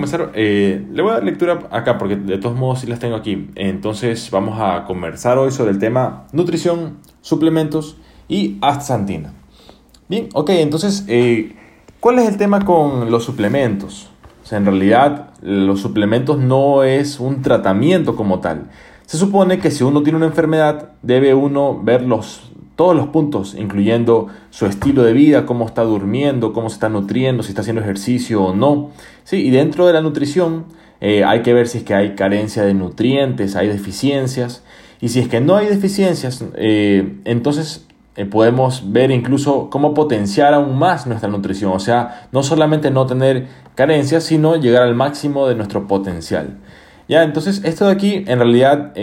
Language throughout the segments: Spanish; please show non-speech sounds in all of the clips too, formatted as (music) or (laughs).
Comenzar, eh, le voy a dar lectura acá porque de todos modos sí las tengo aquí. Entonces vamos a conversar hoy sobre el tema nutrición, suplementos y astaxantina. Bien, ok, entonces, eh, ¿cuál es el tema con los suplementos? O sea, en realidad los suplementos no es un tratamiento como tal. Se supone que si uno tiene una enfermedad, debe uno ver los todos los puntos, incluyendo su estilo de vida, cómo está durmiendo, cómo se está nutriendo, si está haciendo ejercicio o no. Sí, y dentro de la nutrición eh, hay que ver si es que hay carencia de nutrientes, hay deficiencias. Y si es que no hay deficiencias, eh, entonces eh, podemos ver incluso cómo potenciar aún más nuestra nutrición. O sea, no solamente no tener carencias, sino llegar al máximo de nuestro potencial. Ya, entonces esto de aquí en realidad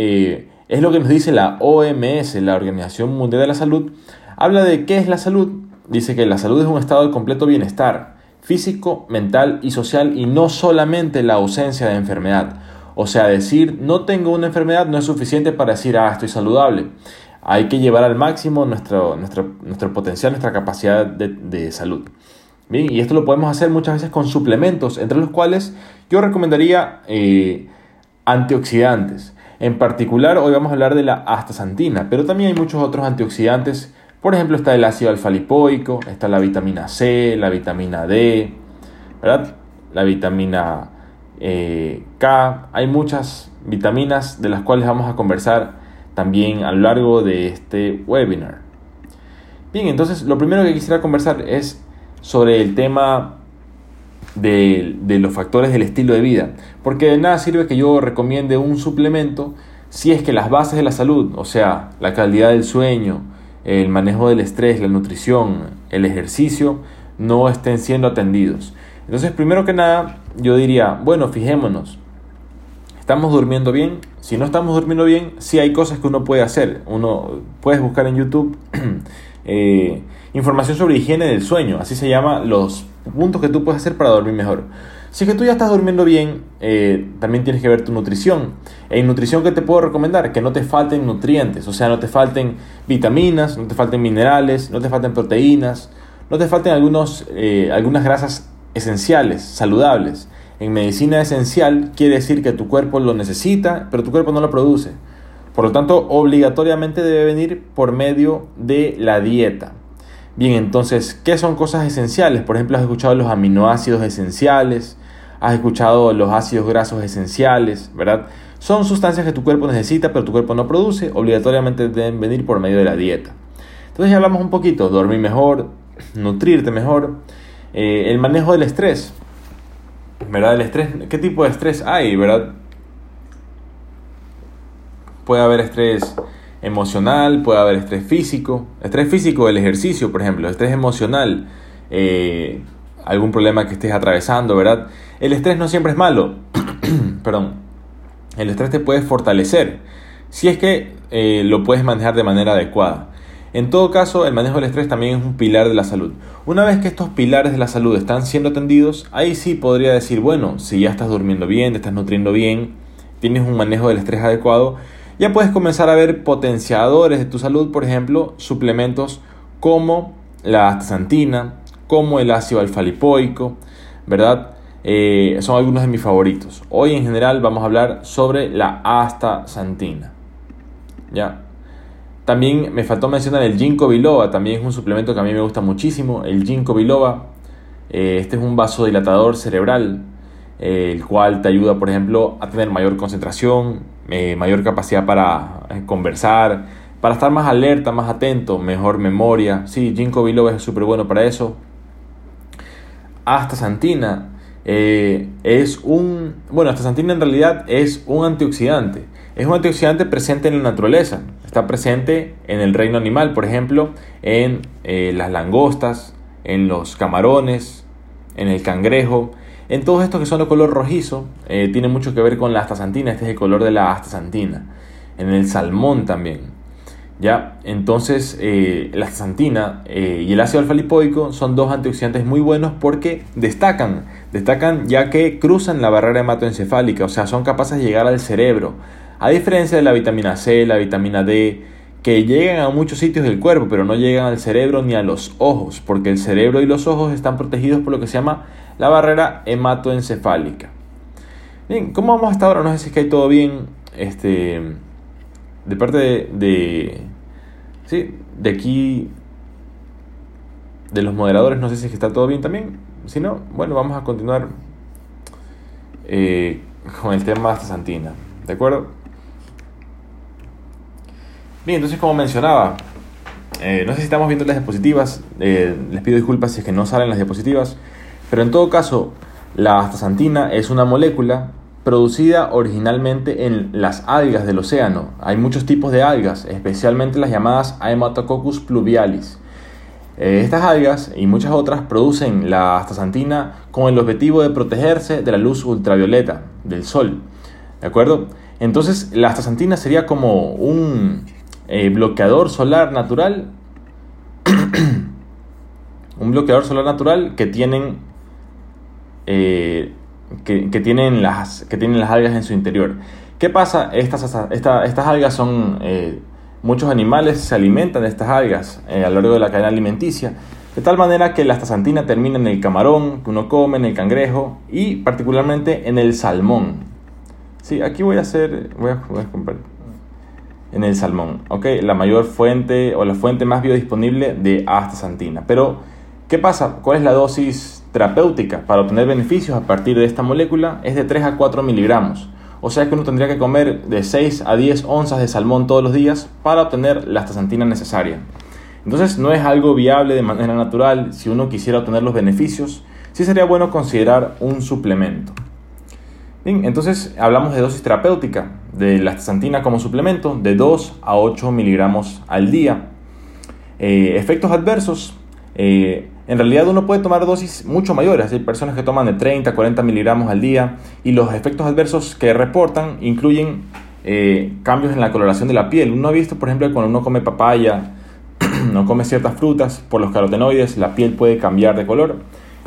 es lo que nos dice la OMS, la Organización Mundial de la Salud. Habla de qué es la salud. Dice que la salud es un estado de completo bienestar físico, mental y social y no solamente la ausencia de enfermedad. O sea, decir no tengo una enfermedad no es suficiente para decir ah, estoy saludable. Hay que llevar al máximo nuestro, nuestro, nuestro potencial, nuestra capacidad de, salud. Bien, y esto lo podemos hacer muchas veces con suplementos, entre los cuales yo recomendaría eh, antioxidantes. En particular, hoy vamos a hablar de la astaxantina, pero también hay muchos otros antioxidantes. Por ejemplo, está el ácido alfa-lipoico, está la vitamina C, la vitamina D, ¿verdad? La vitamina eh, K. Hay muchas vitaminas de las cuales vamos a conversar también a lo largo de este webinar. Bien, entonces lo primero que quisiera conversar es sobre el tema de, los factores del estilo de vida. Porque de nada sirve que yo recomiende un suplemento si es que las bases de la salud, o sea, la calidad del sueño, el manejo del estrés, la nutrición, el ejercicio, no estén siendo atendidos. Entonces, primero que nada, yo diría, bueno, fijémonos, ¿estamos durmiendo bien? Si no estamos durmiendo bien, sí hay cosas que uno puede hacer. Uno puede buscar en YouTube (clears throat) eh, información sobre higiene del sueño, así se llama los puntos que tú puedes hacer para dormir mejor. Si es que tú ya estás durmiendo bien, eh, también tienes que ver tu nutrición. En nutrición, ¿qué te puedo recomendar? Que no te falten nutrientes, o sea, no te falten vitaminas, no te falten minerales, no te falten proteínas, no te falten algunos, eh, algunas grasas esenciales, saludables. En medicina esencial quiere decir que tu cuerpo lo necesita, pero tu cuerpo no lo produce. Por lo tanto, obligatoriamente debe venir por medio de la dieta. Bien, entonces, ¿qué son cosas esenciales? Por ejemplo, has escuchado los aminoácidos esenciales, has escuchado los ácidos grasos esenciales, ¿verdad? Son sustancias que tu cuerpo necesita, pero tu cuerpo no produce, obligatoriamente deben venir por medio de la dieta. Entonces ya hablamos un poquito, dormir mejor, nutrirte mejor, eh, el manejo del estrés, ¿verdad? El estrés, ¿qué tipo de estrés hay, verdad? Puede haber estrés emocional, puede haber estrés físico, estrés físico del ejercicio, por ejemplo, estrés emocional, eh, algún problema que estés atravesando, ¿verdad? El estrés no siempre es malo, (clears throat) perdón, el estrés te puede fortalecer si es que eh, lo puedes manejar de manera adecuada. En todo caso, el manejo del estrés también es un pilar de la salud. Una vez que estos pilares de la salud están siendo atendidos, ahí sí podría decir, bueno, si ya estás durmiendo bien, te estás nutriendo bien, tienes un manejo del estrés adecuado, ya puedes comenzar a ver potenciadores de tu salud, por ejemplo, suplementos como la astaxantina, como el ácido alfa-lipoico, ¿verdad? Eh, son algunos de mis favoritos. Hoy en general vamos a hablar sobre la astaxantina. ¿Ya? También me faltó mencionar el ginkgo biloba, también es un suplemento que a mí me gusta muchísimo, el ginkgo biloba. Eh, este es un vasodilatador cerebral, eh, el cual te ayuda, por ejemplo, a tener mayor concentración, eh, mayor capacidad para eh, conversar, para estar más alerta, más atento, mejor memoria. Sí, ginkgo biloba es súper bueno para eso. Astaxantina eh, es un... Bueno, astaxantina en realidad es un antioxidante. Es un antioxidante presente en la naturaleza. Está presente en el reino animal, por ejemplo, en las langostas, en los camarones, en el cangrejo, en todos estos que son de color rojizo, eh, tiene mucho que ver con la astaxantina, este es el color de la astaxantina. En el salmón también. ¿Ya? Entonces, eh, la astaxantina eh, y el ácido alfa-lipoico son dos antioxidantes muy buenos porque destacan, destacan ya que cruzan la barrera hematoencefálica, o sea, son capaces de llegar al cerebro. A diferencia de la vitamina C, la vitamina D, que llegan a muchos sitios del cuerpo, pero no llegan al cerebro ni a los ojos, porque el cerebro y los ojos están protegidos por lo que se llama la barrera hematoencefálica. Bien, ¿cómo vamos hasta ahora? No sé si es que hay todo bien. Este, de parte de, de, sí, de aquí, de los moderadores, no sé si es que está todo bien también. Si no, bueno, vamos a continuar eh, con el tema de Santina. ¿De acuerdo? Bien, entonces como mencionaba, eh, no sé si estamos viendo las diapositivas, eh, les pido disculpas si es que no salen las diapositivas, pero en todo caso, la astaxantina es una molécula producida originalmente en las algas del océano. Hay muchos tipos de algas, especialmente las llamadas Haematococcus pluvialis. Eh, estas algas y muchas otras producen la astaxantina con el objetivo de protegerse de la luz ultravioleta del sol. ¿De acuerdo? Entonces, la astaxantina sería como un eh, bloqueador solar natural. (clears throat) un bloqueador solar natural que tienen, eh, que, tienen las, que tienen las algas en su interior. ¿Qué pasa? Estas, estas algas son... Eh, muchos animales se alimentan de estas algas a lo largo de la cadena alimenticia. De tal manera que la astaxantina termina en el camarón que uno come, en el cangrejo y particularmente en el salmón. Sí, aquí voy a hacer, voy a, voy a en el salmón, ¿ok? La mayor fuente o la fuente más biodisponible de astaxantina. Pero, ¿qué pasa? ¿Cuál es la dosis terapéutica para obtener beneficios a partir de esta molécula? Es de 3 a 4 miligramos. O sea que uno tendría que comer de 6 a 10 onzas de salmón todos los días para obtener la astaxantina necesaria. Entonces no es algo viable de manera natural. Si uno quisiera obtener los beneficios, sí sería bueno considerar un suplemento. Bien, entonces hablamos de dosis terapéutica de la astaxantina como suplemento de 2 a 8 miligramos al día. Eh, efectos adversos. Eh, en realidad uno puede tomar dosis mucho mayores. Hay personas que toman de 30 a 40 miligramos al día y los efectos adversos que reportan incluyen eh, cambios en la coloración de la piel. Uno ha visto, por ejemplo, que cuando uno come papaya, (clears throat) no come ciertas frutas, por los carotenoides, la piel puede cambiar de color.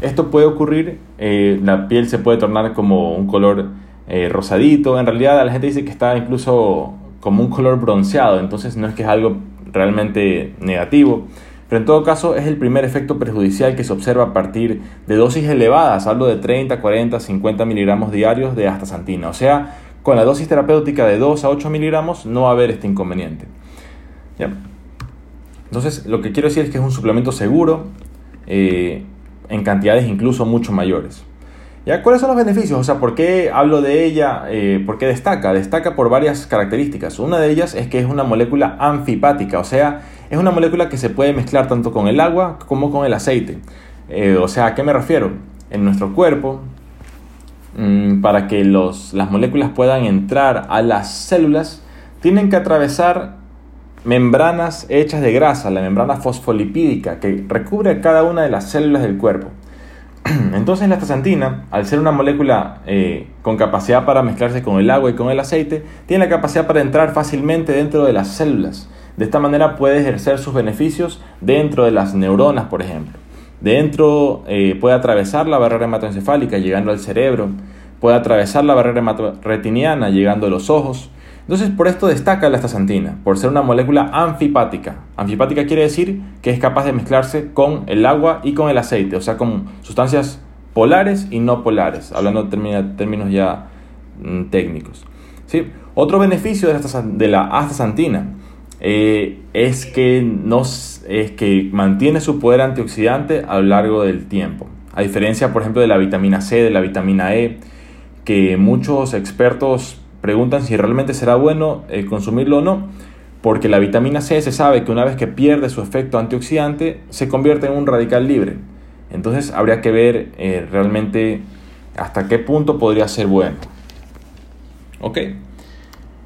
Esto puede ocurrir, la piel se puede tornar como un color eh, rosadito. En realidad la gente dice que está incluso como un color bronceado, entonces no es que es algo realmente negativo. Pero en todo caso es el primer efecto perjudicial que se observa a partir de dosis elevadas, hablo de 30, 40, 50 miligramos diarios de astaxantina. O sea, con la dosis terapéutica de 2 a 8 miligramos no va a haber este inconveniente. Entonces, lo que quiero decir es que es un suplemento seguro, eh, en cantidades incluso mucho mayores. ¿Ya? ¿Cuáles son los beneficios? O sea, ¿por qué hablo de ella? Eh, ¿Por qué destaca? Destaca por varias características. Una de ellas es que es una molécula anfipática, o sea, es una molécula que se puede mezclar tanto con el agua como con el aceite. Eh, o sea, ¿a qué me refiero? En nuestro cuerpo, mm, para que los, las moléculas puedan entrar a las células, tienen que atravesar membranas hechas de grasa, la membrana fosfolipídica que recubre cada una de las células del cuerpo. (clears throat) Entonces la astaxantina, al ser una molécula eh, con capacidad para mezclarse con el agua y con el aceite, tiene la capacidad para entrar fácilmente dentro de las células. De esta manera puede ejercer sus beneficios dentro de las neuronas, por ejemplo. Dentro eh, puede atravesar la barrera hematoencefálica llegando al cerebro, puede atravesar la barrera hematoretiniana llegando a los ojos, entonces, por esto destaca la astaxantina, por ser una molécula anfipática. Anfipática quiere decir que es capaz de mezclarse con el agua y con el aceite, o sea, con sustancias polares y no polares, hablando de términos ya mm, técnicos. ¿Sí? Otro beneficio de la, astaxantina eh, es, que nos, es que mantiene su poder antioxidante a lo largo del tiempo. A diferencia, por ejemplo, de la vitamina C, de la vitamina E, que muchos expertos preguntan si realmente será bueno eh, consumirlo o no, porque la vitamina C se sabe que una vez que pierde su efecto antioxidante, se convierte en un radical libre. Entonces habría que ver eh, realmente hasta qué punto podría ser bueno. Ok.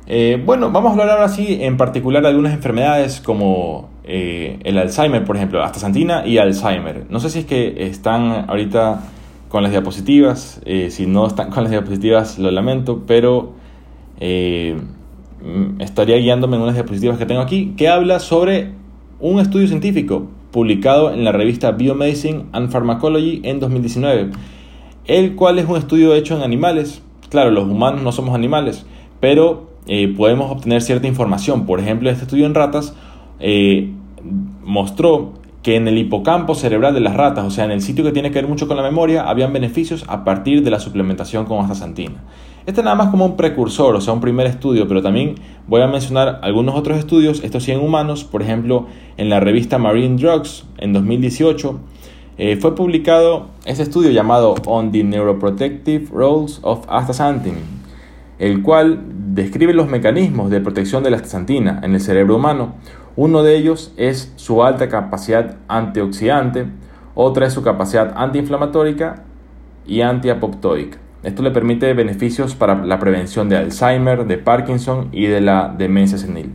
Eh, bueno, vamos a hablar ahora sí en particular de algunas enfermedades como el Alzheimer, por ejemplo, astaxantina y Alzheimer. No sé si es que están ahorita con las diapositivas, si no están con las diapositivas lo lamento, pero eh, estaría guiándome en unas diapositivas que tengo aquí, que habla sobre un estudio científico publicado en la revista Biomedicine and Pharmacology en 2019, el cual es un estudio hecho en animales. Claro, los humanos no somos animales, pero eh, podemos obtener cierta información. Por ejemplo, este estudio en ratas eh, mostró que en el hipocampo cerebral de las ratas, o sea, en el sitio que tiene que ver mucho con la memoria, habían beneficios a partir de la suplementación con astaxantina. Este nada más como un precursor, o sea, un primer estudio, pero también voy a mencionar algunos otros estudios, estos sí en humanos, por ejemplo, en la revista Marine Drugs en 2018 eh, fue publicado este estudio llamado On the Neuroprotective Roles of Astaxanthin, el cual describe los mecanismos de protección de la astaxantina en el cerebro humano. Uno de ellos es su alta capacidad antioxidante, otra es su capacidad antiinflamatoria y antiapoptoica. Esto le permite beneficios para la prevención de Alzheimer, de Parkinson y de la demencia senil.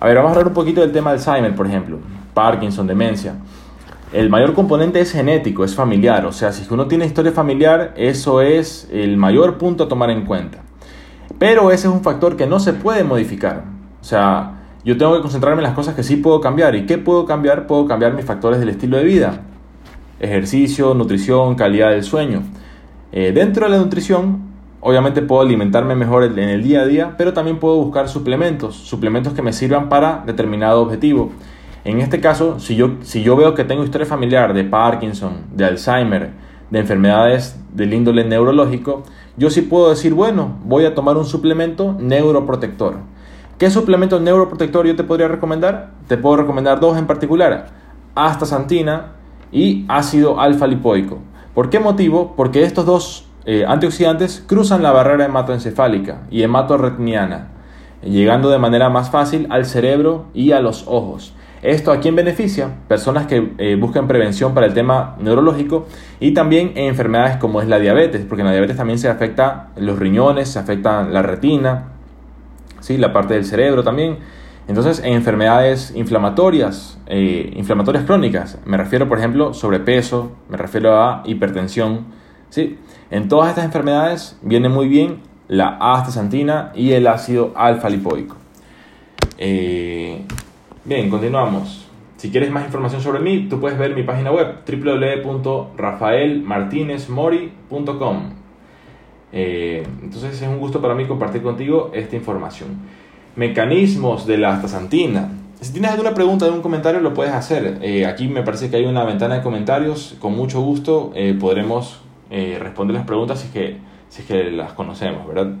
A ver, vamos a hablar un poquito del tema de Alzheimer, por ejemplo. Parkinson, demencia. El mayor componente es genético, es familiar. O sea, si uno tiene historia familiar, eso es el mayor punto a tomar en cuenta. Pero ese es un factor que no se puede modificar. O sea, yo tengo que concentrarme en las cosas que sí puedo cambiar. ¿Y qué puedo cambiar? Puedo cambiar mis factores del estilo de vida. Ejercicio, nutrición, calidad del sueño. Eh, dentro de la nutrición, obviamente puedo alimentarme mejor en el día a día, pero también puedo buscar suplementos, suplementos que me sirvan para determinado objetivo. En este caso, si yo, si yo veo que tengo historia familiar de Parkinson, de Alzheimer, de enfermedades del índole neurológico, yo sí puedo decir, bueno, voy a tomar un suplemento neuroprotector. ¿Qué suplemento neuroprotector yo te podría recomendar? Te puedo recomendar dos en particular, astaxantina y ácido alfa lipoico. ¿Por qué motivo? Porque estos dos eh, antioxidantes cruzan la barrera hematoencefálica y hematorretiniana, llegando de manera más fácil al cerebro y a los ojos. ¿Esto a quién beneficia? Personas que eh, buscan prevención para el tema neurológico y también en enfermedades como es la diabetes, porque en la diabetes también se afecta los riñones, se afecta la retina, ¿sí? la parte del cerebro también. Entonces, en enfermedades inflamatorias, eh, inflamatorias crónicas, me refiero, por ejemplo, sobrepeso, me refiero a hipertensión, ¿sí? En todas estas enfermedades viene muy bien la astaxantina y el ácido alfa lipoico. Eh, bien, continuamos. Si quieres más información sobre mí, tú puedes ver mi página web www.rafaelmartinezmori.com. Eh, entonces es un gusto para mí compartir contigo esta información mecanismos de la astaxantina. Si tienes alguna pregunta, un comentario, lo puedes hacer. Eh, aquí me parece que hay una ventana de comentarios. Con mucho gusto eh, podremos eh, responder las preguntas si es, que, si es que las conocemos, ¿verdad?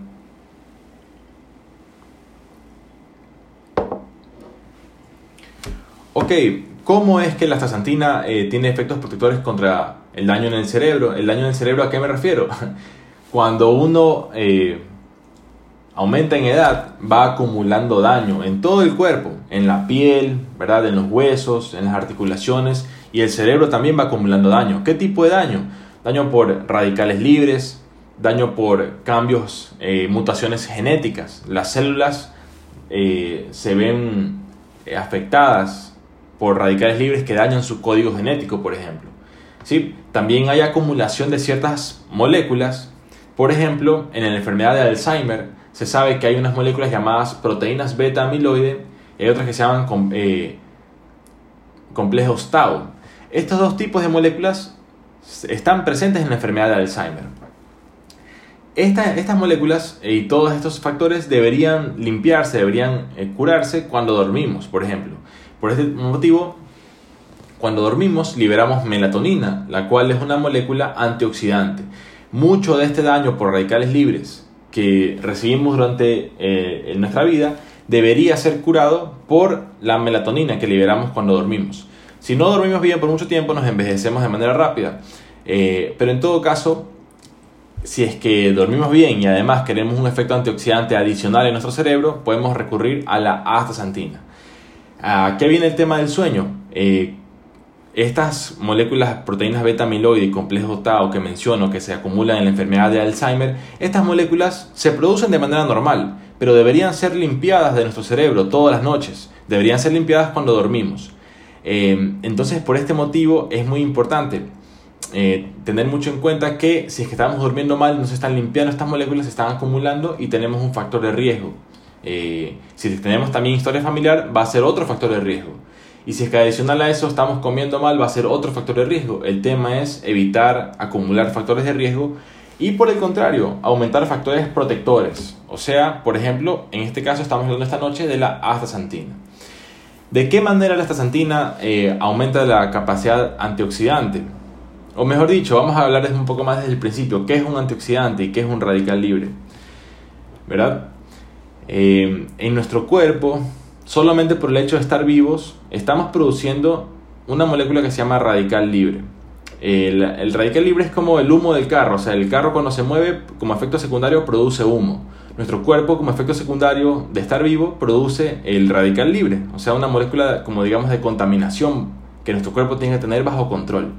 Ok, ¿cómo es que la astaxantina tiene efectos protectores contra el daño en el cerebro? ¿El daño en el cerebro a qué me refiero? (laughs) Cuando uno aumenta en edad, va acumulando daño en todo el cuerpo, en la piel, ¿verdad? en los huesos, en las articulaciones y el cerebro también va acumulando daño. ¿Qué tipo de daño? Daño por radicales libres, daño por cambios, eh, mutaciones genéticas. Las células eh, se ven eh, afectadas por radicales libres que dañan su código genético, por ejemplo. ¿Sí? También hay acumulación de ciertas moléculas, por ejemplo, en la enfermedad de Alzheimer, se sabe que hay unas moléculas llamadas proteínas beta amiloide y otras que se llaman eh, complejos tau. Estos dos tipos de moléculas están presentes en la enfermedad de Alzheimer. estas moléculas y todos estos factores deberían limpiarse, deberían eh, curarse cuando dormimos, por ejemplo. Por este motivo, cuando dormimos liberamos melatonina, la cual es una molécula antioxidante. Mucho de este daño por radicales libres que recibimos durante eh, nuestra vida debería ser curado por la melatonina que liberamos cuando dormimos. Si no dormimos bien por mucho tiempo, nos envejecemos de manera rápida. Eh, pero en todo caso, si es que dormimos bien y además queremos un efecto antioxidante adicional en nuestro cerebro, podemos recurrir a la astaxantina. ¿A qué viene el tema del sueño? Eh, estas moléculas, proteínas beta amiloide y complejo tau que menciono que se acumulan en la enfermedad de Alzheimer, estas moléculas se producen de manera normal, pero deberían ser limpiadas de nuestro cerebro todas las noches, deberían ser limpiadas cuando dormimos. Eh, entonces, por este motivo es muy importante eh, tener mucho en cuenta que si es que estamos durmiendo mal, no se están limpiando estas moléculas, se están acumulando y tenemos un factor de riesgo. Eh, si tenemos también historia familiar, va a ser otro factor de riesgo. Y si es que adicional a eso estamos comiendo mal, va a ser otro factor de riesgo. El tema es evitar acumular factores de riesgo y por el contrario, aumentar factores protectores. O sea, por ejemplo, en este caso estamos hablando esta noche de la astaxantina. ¿De qué manera la astaxantina eh, aumenta la capacidad antioxidante? O mejor dicho, vamos a hablar un poco más desde el principio. ¿Qué es un antioxidante y qué es un radical libre? ¿verdad? Eh, en nuestro cuerpo, solamente por el hecho de estar vivos, estamos produciendo una molécula que se llama radical libre. El, radical libre es como el humo del carro, o sea, el carro cuando se mueve como efecto secundario produce humo. Nuestro cuerpo como efecto secundario de estar vivo produce el radical libre, o sea, una molécula como digamos de contaminación que nuestro cuerpo tiene que tener bajo control.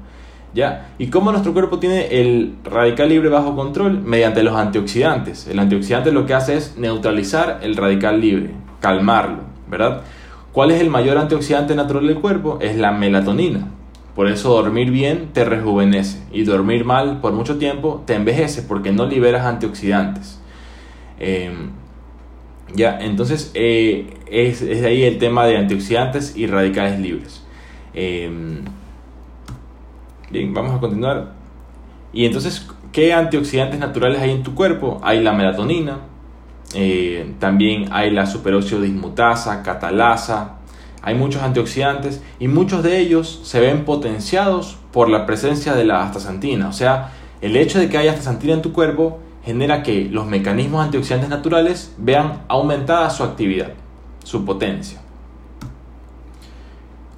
¿Ya? ¿Y cómo nuestro cuerpo tiene el radical libre bajo control? Mediante los antioxidantes. El antioxidante lo que hace es neutralizar el radical libre, calmarlo, ¿verdad? ¿Cuál es el mayor antioxidante natural del cuerpo? Es la melatonina. Por eso dormir bien te rejuvenece y dormir mal por mucho tiempo te envejece porque no liberas antioxidantes. Em, ya, entonces eh, es, ahí el tema de antioxidantes y radicales libres. Em, bien, vamos a continuar. Y entonces, ¿qué antioxidantes naturales hay en tu cuerpo? Hay la melatonina, eh, también hay la superóxido dismutasa, catalasa, hay muchos antioxidantes y muchos de ellos se ven potenciados por la presencia de la astaxantina. O sea, el hecho de que haya astaxantina en tu cuerpo genera que los mecanismos antioxidantes naturales vean aumentada su actividad, su potencia.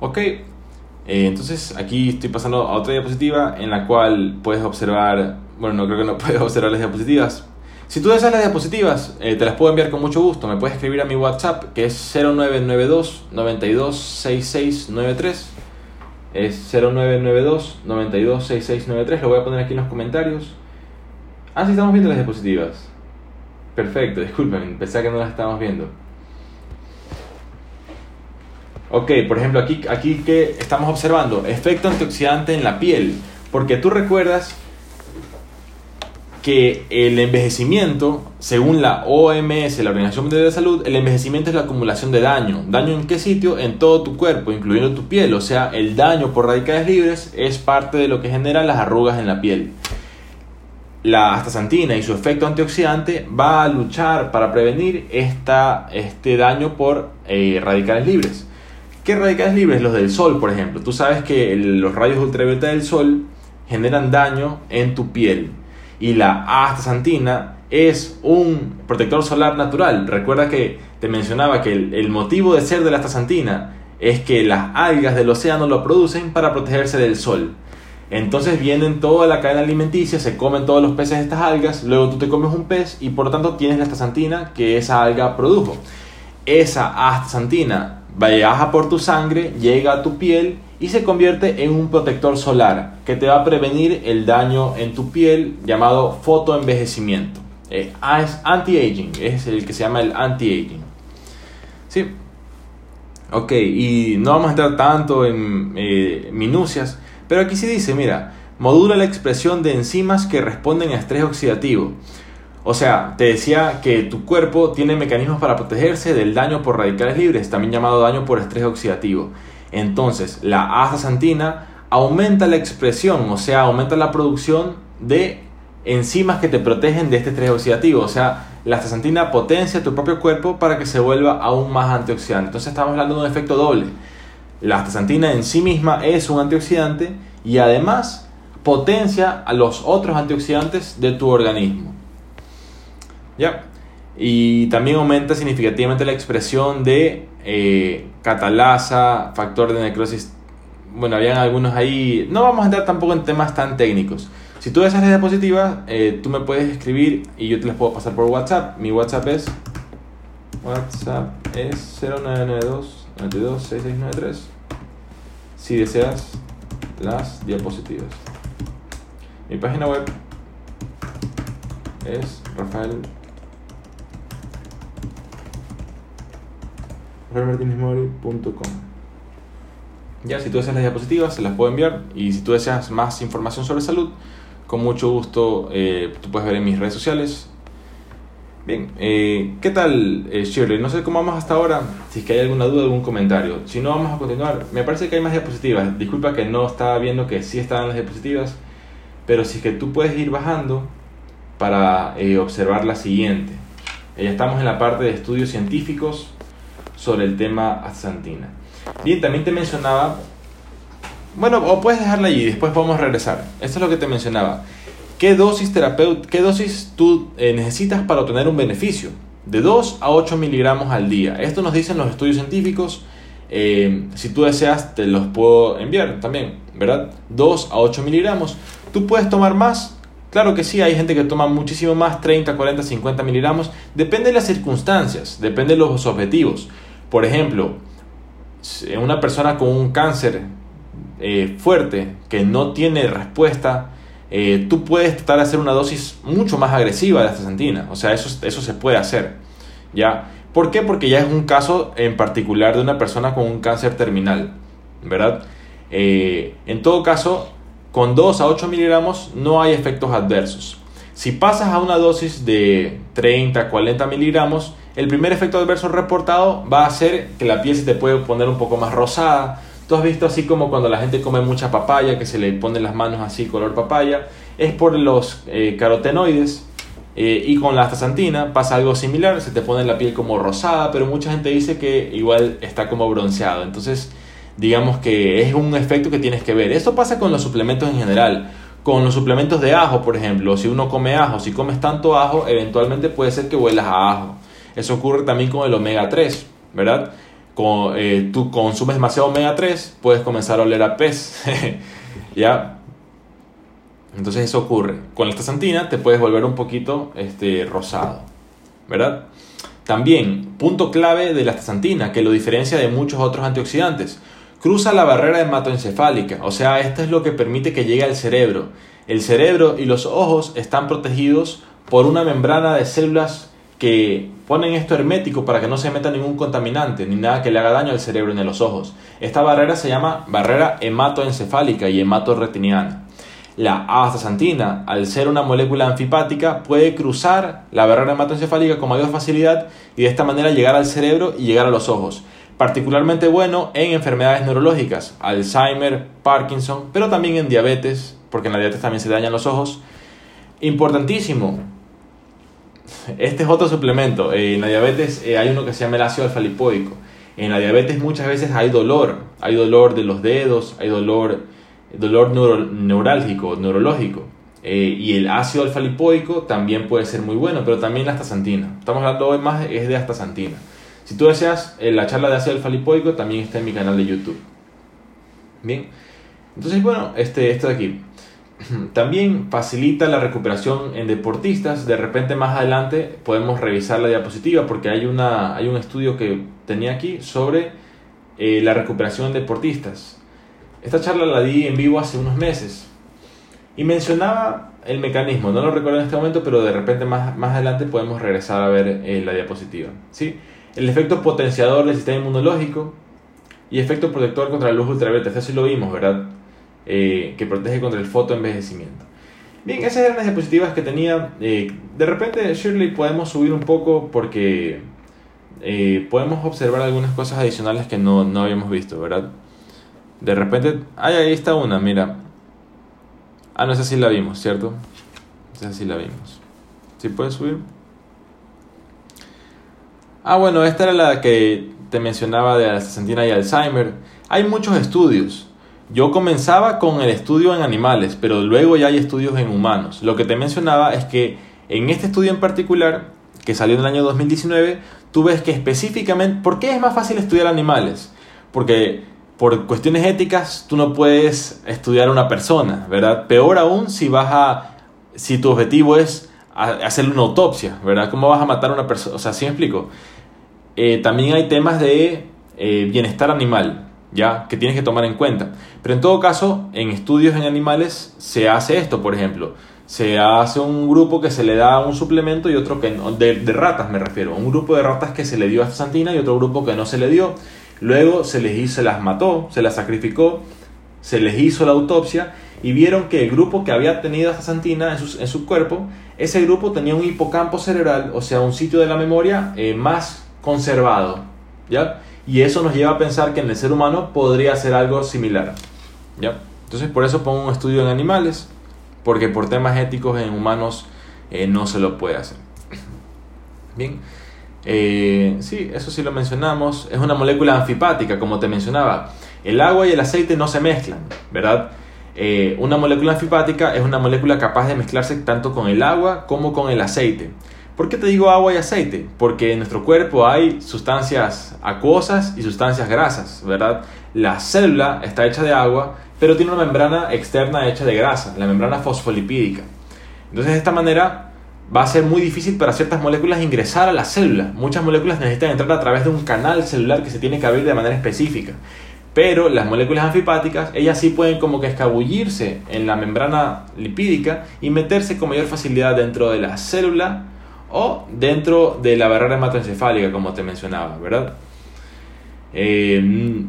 Ok, eh, entonces aquí estoy pasando a otra diapositiva en la cual puedes observar, bueno, no creo que no (laughs) puedes observar las diapositivas, si tú deseas las diapositivas, eh, te las puedo enviar con mucho gusto. Me puedes escribir a mi WhatsApp, que es 0992 926693. Es 0992 926693. Lo voy a poner aquí en los comentarios. Ah, sí, estamos viendo las diapositivas. Perfecto, disculpen, pensé que no las estábamos viendo. Ok, por ejemplo, aquí, aquí que estamos observando, efecto antioxidante en la piel. Porque tú recuerdas que el envejecimiento, según la OMS, la Organización Mundial de Salud, el envejecimiento es la acumulación de daño. ¿Daño en qué sitio? En todo tu cuerpo, incluyendo tu piel. O sea, el daño por radicales libres es parte de lo que genera las arrugas en la piel. La astaxantina y su efecto antioxidante va a luchar para prevenir esta, este daño por eh, radicales libres. ¿Qué radicales libres? Los del sol, por ejemplo. Tú sabes que los rayos ultravioleta del sol generan daño en tu piel y la astaxantina es un protector solar natural. Recuerda que te mencionaba que el, motivo de ser de la astaxantina es que las algas del océano lo producen para protegerse del sol. Entonces vienen toda la cadena alimenticia, se comen todos los peces de estas algas, luego tú te comes un pez y por lo tanto tienes la astaxantina que esa alga produjo. Esa astaxantina viaja por tu sangre, llega a tu piel y se convierte en un protector solar que te va a prevenir el daño en tu piel llamado fotoenvejecimiento. Eh, ah, es anti-aging, es el que se llama el anti-aging. ¿Sí? Ok, y no vamos a entrar tanto en eh, minucias, pero aquí sí dice, mira, modula la expresión de enzimas que responden a estrés oxidativo. O sea, te decía que tu cuerpo tiene mecanismos para protegerse del daño por radicales libres, también llamado daño por estrés oxidativo. Entonces, la astaxantina aumenta la expresión, o sea, aumenta la producción de enzimas que te protegen de este estrés oxidativo. O sea, la astaxantina potencia tu propio cuerpo para que se vuelva aún más antioxidante. Entonces, estamos hablando de un efecto doble. La astaxantina en sí misma es un antioxidante y además potencia a los otros antioxidantes de tu organismo. ¿Ya? Y también aumenta significativamente la expresión de eh, catalasa, factor de necrosis. Bueno, habían algunos ahí. No vamos a entrar tampoco en temas tan técnicos. Si tú deseas la diapositiva, eh, tú me puedes escribir y yo te las puedo pasar por WhatsApp. Mi WhatsApp es. WhatsApp es 0992 92 Si deseas las diapositivas. Mi página web es Rafael Ya, si tú deseas las diapositivas, se las puedo enviar. Y si tú deseas más información sobre salud, con mucho gusto eh, tú puedes ver en mis redes sociales. Bien, eh, ¿qué tal eh, Shirley? No sé cómo vamos hasta ahora, si es que hay alguna duda, algún comentario. Si no, vamos a continuar. Me parece que hay más diapositivas. Disculpa que no estaba viendo que sí estaban las diapositivas, pero si es que tú puedes ir bajando para observar la siguiente. Ya estamos en la parte de estudios científicos sobre el tema astaxantina. Bien, también te mencionaba, bueno, o puedes dejarla allí, después podemos regresar. Esto es lo que te mencionaba. ¿qué dosis, qué dosis tú eh, necesitas para obtener un beneficio? De 2 a 8 miligramos al día. Esto nos dicen los estudios científicos. Eh, si tú deseas, te los puedo enviar también, ¿verdad? 2 a 8 miligramos. ¿Tú puedes tomar más? Claro que sí, hay gente que toma muchísimo más, 30, 40, 50 miligramos. Depende de las circunstancias, depende de los objetivos. Por ejemplo, una persona con un cáncer eh, fuerte que no tiene respuesta, eh, tú puedes tratar de hacer una dosis mucho más agresiva de astaxantina. O sea, eso, eso se puede hacer. ¿Ya? ¿Por qué? Porque ya es un caso en particular de una persona con un cáncer terminal. ¿Verdad? Eh, en todo caso, con 2 a 8 miligramos no hay efectos adversos. Si pasas a una dosis de 30, 40 miligramos, el primer efecto adverso reportado va a ser que la piel se te puede poner un poco más rosada. Tú has visto así como cuando la gente come mucha papaya, que se le ponen las manos así color papaya, es por los eh, carotenoides. Eh, y con la astaxantina pasa algo similar, se te pone la piel como rosada, pero mucha gente dice que igual está como bronceado. Entonces, digamos que es un efecto que tienes que ver. Esto pasa con los suplementos en general. Con los suplementos de ajo, por ejemplo, si uno come ajo, si comes tanto ajo, eventualmente puede ser que huelas a ajo. Eso ocurre también con el omega 3, ¿verdad? Con, eh, tú consumes demasiado omega 3, puedes comenzar a oler a pez, (laughs) ¿ya? Entonces eso ocurre. Con la astaxantina te puedes volver un poquito este, rosado, ¿verdad? También, punto clave de la astaxantina, que lo diferencia de muchos otros antioxidantes cruza la barrera hematoencefálica, o sea, esto es lo que permite que llegue al cerebro. El cerebro y los ojos están protegidos por una membrana de células que ponen esto hermético para que no se meta ningún contaminante ni nada que le haga daño al cerebro ni a los ojos. Esta barrera se llama barrera hematoencefálica y hematorretiniana. La astaxantina, al ser una molécula anfipática, puede cruzar la barrera hematoencefálica con mayor facilidad y de esta manera llegar al cerebro y llegar a los ojos particularmente bueno en enfermedades neurológicas, Alzheimer, Parkinson, pero también en diabetes, porque en la diabetes también se dañan los ojos. Importantísimo, este es otro suplemento. Eh, en la diabetes eh, hay uno que se llama el ácido alfa lipoico. En la diabetes muchas veces hay dolor, hay dolor de los dedos, hay dolor, dolor neurálgico, neurológico. Eh, y el ácido alfa lipoico también puede ser muy bueno, pero también la astaxantina. Estamos hablando hoy más es de astaxantina. Si tú deseas eh, la charla de ácido alfa lipoico, también está en mi canal de YouTube. Bien, entonces bueno, este, esto de aquí. (clears throat) También facilita la recuperación en deportistas. De repente más adelante podemos revisar la diapositiva porque hay, una, hay un estudio que tenía aquí sobre eh, la recuperación en deportistas. Esta charla la di en vivo hace unos meses y mencionaba el mecanismo. No lo recuerdo en este momento, pero de repente más, más adelante podemos regresar a ver eh, la diapositiva. ¿sí? El efecto potenciador del sistema inmunológico y efecto protector contra la luz ultravioleta. Eso sí lo vimos, ¿verdad? Eh, que protege contra el fotoenvejecimiento. Bien, esas eran las diapositivas que tenía. Eh, de repente, Shirley, podemos subir un poco porque eh, podemos observar algunas cosas adicionales que no, no habíamos visto, ¿verdad? De repente, ay, ahí está una, mira. Ah, no, esa sí la vimos, ¿cierto? Esa sí la vimos. ¿Sí puedes subir? Ah, bueno, esta era la que te mencionaba de la astaxantina y Alzheimer. Hay muchos estudios. Yo comenzaba con el estudio en animales, pero luego ya hay estudios en humanos. Lo que te mencionaba es que en este estudio en particular, que salió en el año 2019, tú ves que específicamente, ¿por qué es más fácil estudiar animales? Porque por cuestiones éticas tú no puedes estudiar a una persona, ¿verdad? Peor aún si vas a, si tu objetivo es hacerle una autopsia, ¿verdad? ¿Cómo vas a matar a una persona? O sea, ¿sí me explico? Eh, también hay temas de eh, bienestar animal, ¿ya? Que tienes que tomar en cuenta. Pero en todo caso, en estudios en animales se hace esto, por ejemplo. Se hace un grupo que se le da un suplemento y otro que no, de, ratas me refiero. Un grupo de ratas que se le dio a santina y otro grupo que no se le dio. Luego se les hizo, se las mató, se las sacrificó, se les hizo la autopsia y vieron que el grupo que había tenido astaxantina en su, en su cuerpo, ese grupo tenía un hipocampo cerebral, o sea, un sitio de la memoria eh, más conservado, ¿ya? Y eso nos lleva a pensar que en el ser humano podría ser algo similar, ¿ya? Entonces por eso pongo un estudio en animales, porque por temas éticos en humanos eh, no se lo puede hacer. Bien, eh, sí, eso sí lo mencionamos, es una molécula anfipática, como te mencionaba. El agua y el aceite no se mezclan, ¿verdad? eh, una molécula anfipática es una molécula capaz de mezclarse tanto con el agua como con el aceite. ¿Por qué te digo agua y aceite? Porque en nuestro cuerpo hay sustancias acuosas y sustancias grasas, ¿verdad? La célula está hecha de agua, pero tiene una membrana externa hecha de grasa, la membrana fosfolipídica. Entonces, de esta manera va a ser muy difícil para ciertas moléculas ingresar a la célula. Muchas moléculas necesitan entrar a través de un canal celular que se tiene que abrir de manera específica. Pero las moléculas anfipáticas, ellas sí pueden como que escabullirse en la membrana lipídica y meterse con mayor facilidad dentro de la célula o dentro de la barrera hematoencefálica, como te mencionaba, ¿verdad? Eh,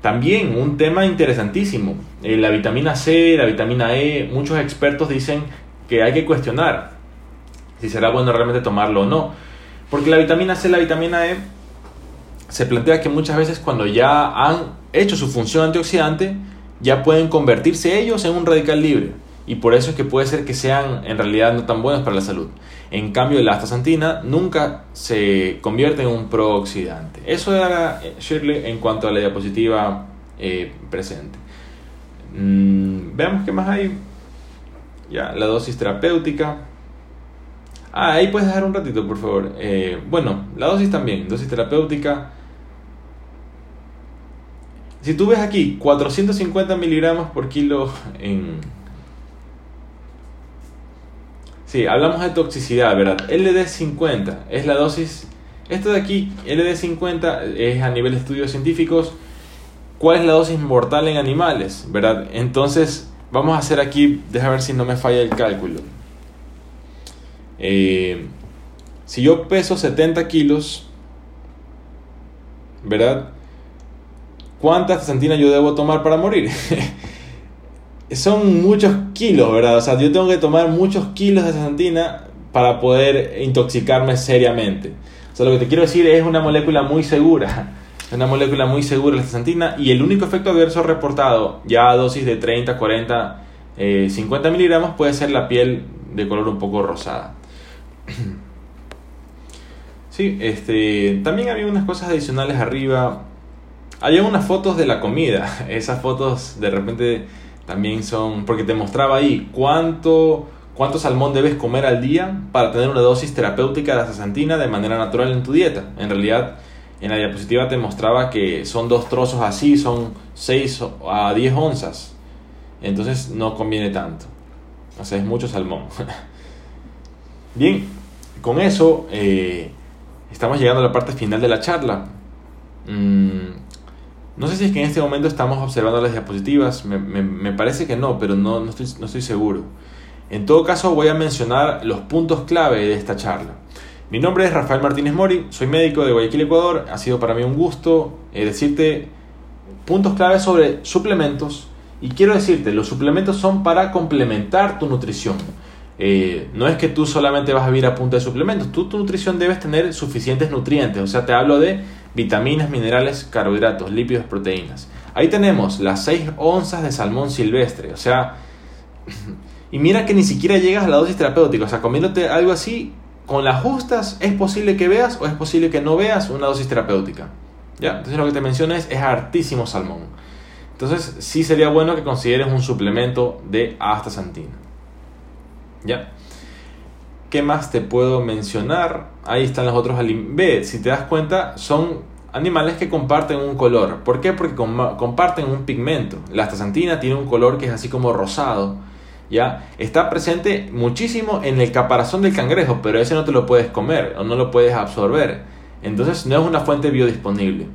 también un tema interesantísimo, eh, la vitamina C, la vitamina E, muchos expertos dicen que hay que cuestionar si será bueno realmente tomarlo o no. Porque la vitamina C, la vitamina E, se plantea que muchas veces cuando ya han hecho su función antioxidante, ya pueden convertirse ellos en un radical libre. Y por eso es que puede ser que sean en realidad no tan buenos para la salud. En cambio, la astaxantina nunca se convierte en un prooxidante. Eso era eh, Shirley en cuanto a la diapositiva eh, presente. Mm, veamos qué más hay. Ya, la dosis terapéutica. Ah, ahí puedes dejar un ratito, por favor. Eh, bueno, la dosis también, dosis terapéutica. Si tú ves aquí 450 miligramos por kilo en... Sí, hablamos de toxicidad, ¿verdad? LD50 es la dosis... Esto de aquí, LD50, es a nivel de estudios científicos. ¿Cuál es la dosis mortal en animales? ¿Verdad? Entonces, vamos a hacer aquí, déjame ver si no me falla el cálculo. Eh, si yo peso 70 kilos, ¿verdad? ¿Cuánta astaxantina yo debo tomar para morir? (laughs) Son muchos kilos, ¿verdad? O sea, yo tengo que tomar muchos kilos de astaxantina para poder intoxicarme seriamente. O sea, lo que te quiero decir es una molécula muy segura. Es (laughs) una molécula muy segura la astaxantina y el único efecto adverso reportado ya a dosis de 30, 40, 50 miligramos puede ser la piel de color un poco rosada. (clears throat) Sí, este, también había unas cosas adicionales arriba había unas fotos de la comida. (laughs) Esas fotos de repente también son. Porque te mostraba ahí cuánto, cuánto salmón debes comer al día para tener una dosis terapéutica de astaxantina de manera natural en tu dieta. En realidad, en la diapositiva te mostraba que son dos trozos así, son 6 a 10 onzas. Entonces no conviene tanto. O sea, es mucho salmón. (laughs) Bien, con eso eh, estamos llegando a la parte final de la charla. Mm, no sé si es que en este momento estamos observando las diapositivas, me, parece que no, pero no, no, estoy, no estoy seguro. En todo caso, voy a mencionar los puntos clave de esta charla. Mi nombre es Rafael Martínez Mori, soy médico de Guayaquil, Ecuador. Ha sido para mí un gusto eh, decirte puntos clave sobre suplementos. Y quiero decirte, los suplementos son para complementar tu nutrición. Eh, no es que tú solamente vas a vivir a punta de suplementos, tú, tu nutrición debes tener suficientes nutrientes. O sea, te hablo de vitaminas, minerales, carbohidratos, lípidos, proteínas. Ahí tenemos las 6 onzas de salmón silvestre, o sea, y mira que ni siquiera llegas a la dosis terapéutica, o sea, comiéndote algo así, con las justas, es posible que veas o es posible que no veas una dosis terapéutica. ¿Ya? Entonces lo que te menciono es, es hartísimo salmón. Entonces sí sería bueno que consideres un suplemento de astaxantina. ¿Ya? ¿Qué más te puedo mencionar? Ahí están los otros alimentos. si te das cuenta, son animales que comparten un color. ¿Por qué? Porque comparten un pigmento. La astaxantina tiene un color que es así como rosado. ¿Ya? Está presente muchísimo en el caparazón del cangrejo, pero ese no te lo puedes comer o no lo puedes absorber. Entonces no es una fuente biodisponible.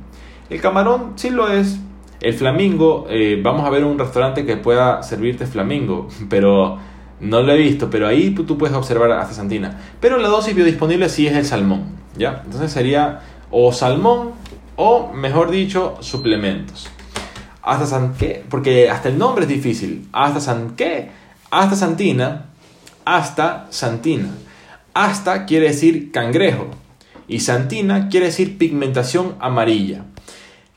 El camarón sí lo es. El flamingo, eh, vamos a ver un restaurante que pueda servirte flamingo, (laughs) pero no lo he visto, pero ahí tú, puedes observar astaxantina. Pero la dosis biodisponible sí es el salmón, ¿ya? Entonces sería o salmón o, mejor dicho, suplementos. Hasta qué, porque hasta el nombre es difícil. Hasta san qué, hasta santina, hasta santina. Hasta quiere decir cangrejo y santina quiere decir pigmentación amarilla.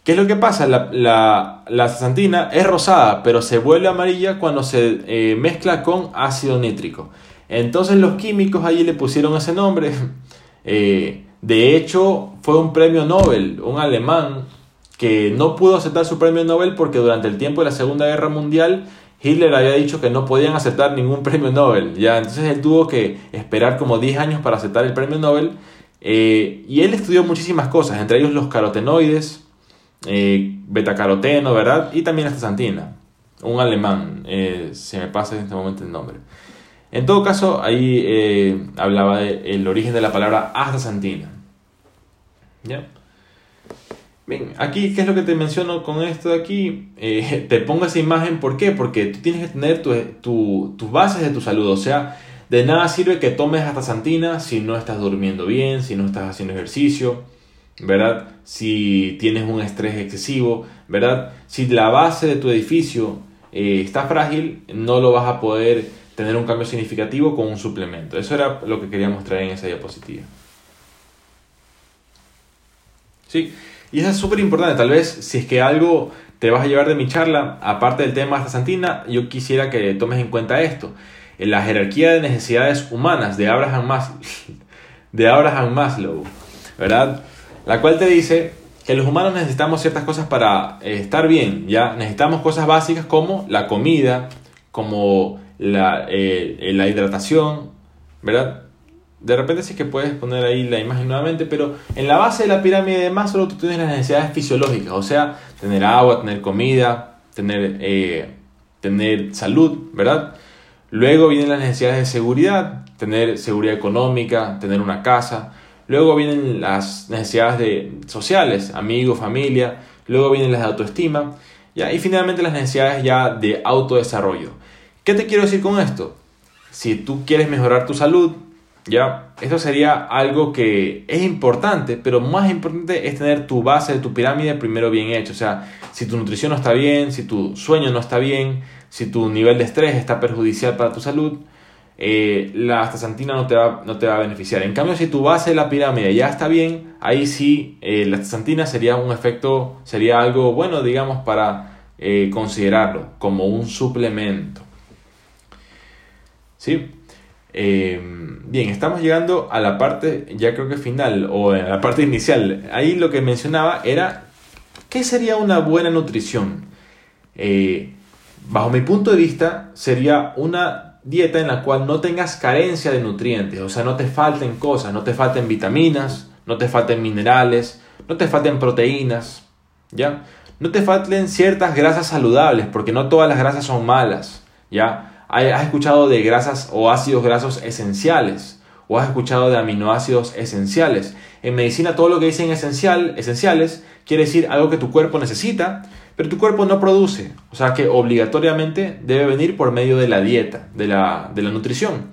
¿Qué es lo que pasa? La, la, santina es rosada, pero se vuelve amarilla cuando se eh, mezcla con ácido nítrico. Entonces los químicos allí le pusieron ese nombre. (laughs) Eh, de hecho, fue un premio Nobel, un alemán que no pudo aceptar su premio Nobel porque durante el tiempo de la Segunda Guerra Mundial Hitler había dicho que no podían aceptar ningún premio Nobel, ¿ya? Entonces él tuvo que esperar como 10 años para aceptar el premio Nobel. Eh, y él estudió muchísimas cosas, entre ellos los carotenoides, eh, betacaroteno, ¿verdad? Y también la astaxantina, un alemán, eh, se me pasa en este momento el nombre. En todo caso, ahí hablaba del origen de la palabra astaxantina. ¿Ya? Bien, aquí, ¿qué es lo que te menciono con esto de aquí? Eh, (laughs) te pongo esa imagen, ¿por qué? Porque tú tienes que tener tus bases de tu salud, o sea, de nada sirve que tomes hasta santina si no estás durmiendo bien, si no estás haciendo ejercicio, ¿verdad? Si tienes un estrés excesivo, ¿verdad? Si la base de tu edificio eh, está frágil, no lo vas a poder tener un cambio significativo con un suplemento. Eso era lo que quería mostrar en esa diapositiva. Sí. Y eso es súper importante. Tal vez si es que algo te vas a llevar de mi charla, aparte del tema de santina, yo quisiera que tomes en cuenta esto. En la jerarquía de necesidades humanas de Abraham Maslow, (laughs) de Abraham Maslow, ¿verdad? La cual te dice que los humanos necesitamos ciertas cosas para eh, estar bien, ¿ya? Necesitamos cosas básicas como la comida, como la, eh, la hidratación, ¿verdad? De repente sí que puedes poner ahí la imagen nuevamente, pero en la base de la pirámide de Maslow tú tienes las necesidades fisiológicas, o sea, tener agua, tener comida, tener, eh, tener salud, ¿verdad? Luego vienen las necesidades de seguridad, tener seguridad económica, tener una casa. Luego vienen las necesidades de, sociales, amigos, familia. Luego vienen las de autoestima. ¿ya? Y finalmente las necesidades ya de autodesarrollo. ¿Qué te quiero decir con esto? Si tú quieres mejorar tu salud, ¿Ya? Esto sería algo que es importante, pero más importante es tener tu base de tu pirámide primero bien hecho. O sea, si tu nutrición no está bien, si tu sueño no está bien, si tu nivel de estrés está perjudicial para tu salud, eh, la astaxantina no te, va, no te va a beneficiar. En cambio, si tu base de la pirámide ya está bien, ahí sí eh, la astaxantina sería un efecto, sería algo bueno, digamos, para eh, considerarlo como un suplemento. ¿Sí? Bien, estamos llegando a la parte, ya creo que final, o a la parte inicial. Ahí lo que mencionaba era, ¿qué sería una buena nutrición? Bajo mi punto de vista, sería una dieta en la cual no tengas carencia de nutrientes, o sea, no te falten cosas, no te falten vitaminas, no te falten minerales, no te falten proteínas, ¿ya? No te falten ciertas grasas saludables, porque no todas las grasas son malas, ¿ya? ¿Has escuchado de grasas o ácidos grasos esenciales? ¿O has escuchado de aminoácidos esenciales? En medicina todo lo que dicen esencial, esenciales quiere decir algo que tu cuerpo necesita, pero tu cuerpo no produce. O sea que obligatoriamente debe venir por medio de la dieta, de la, de la nutrición.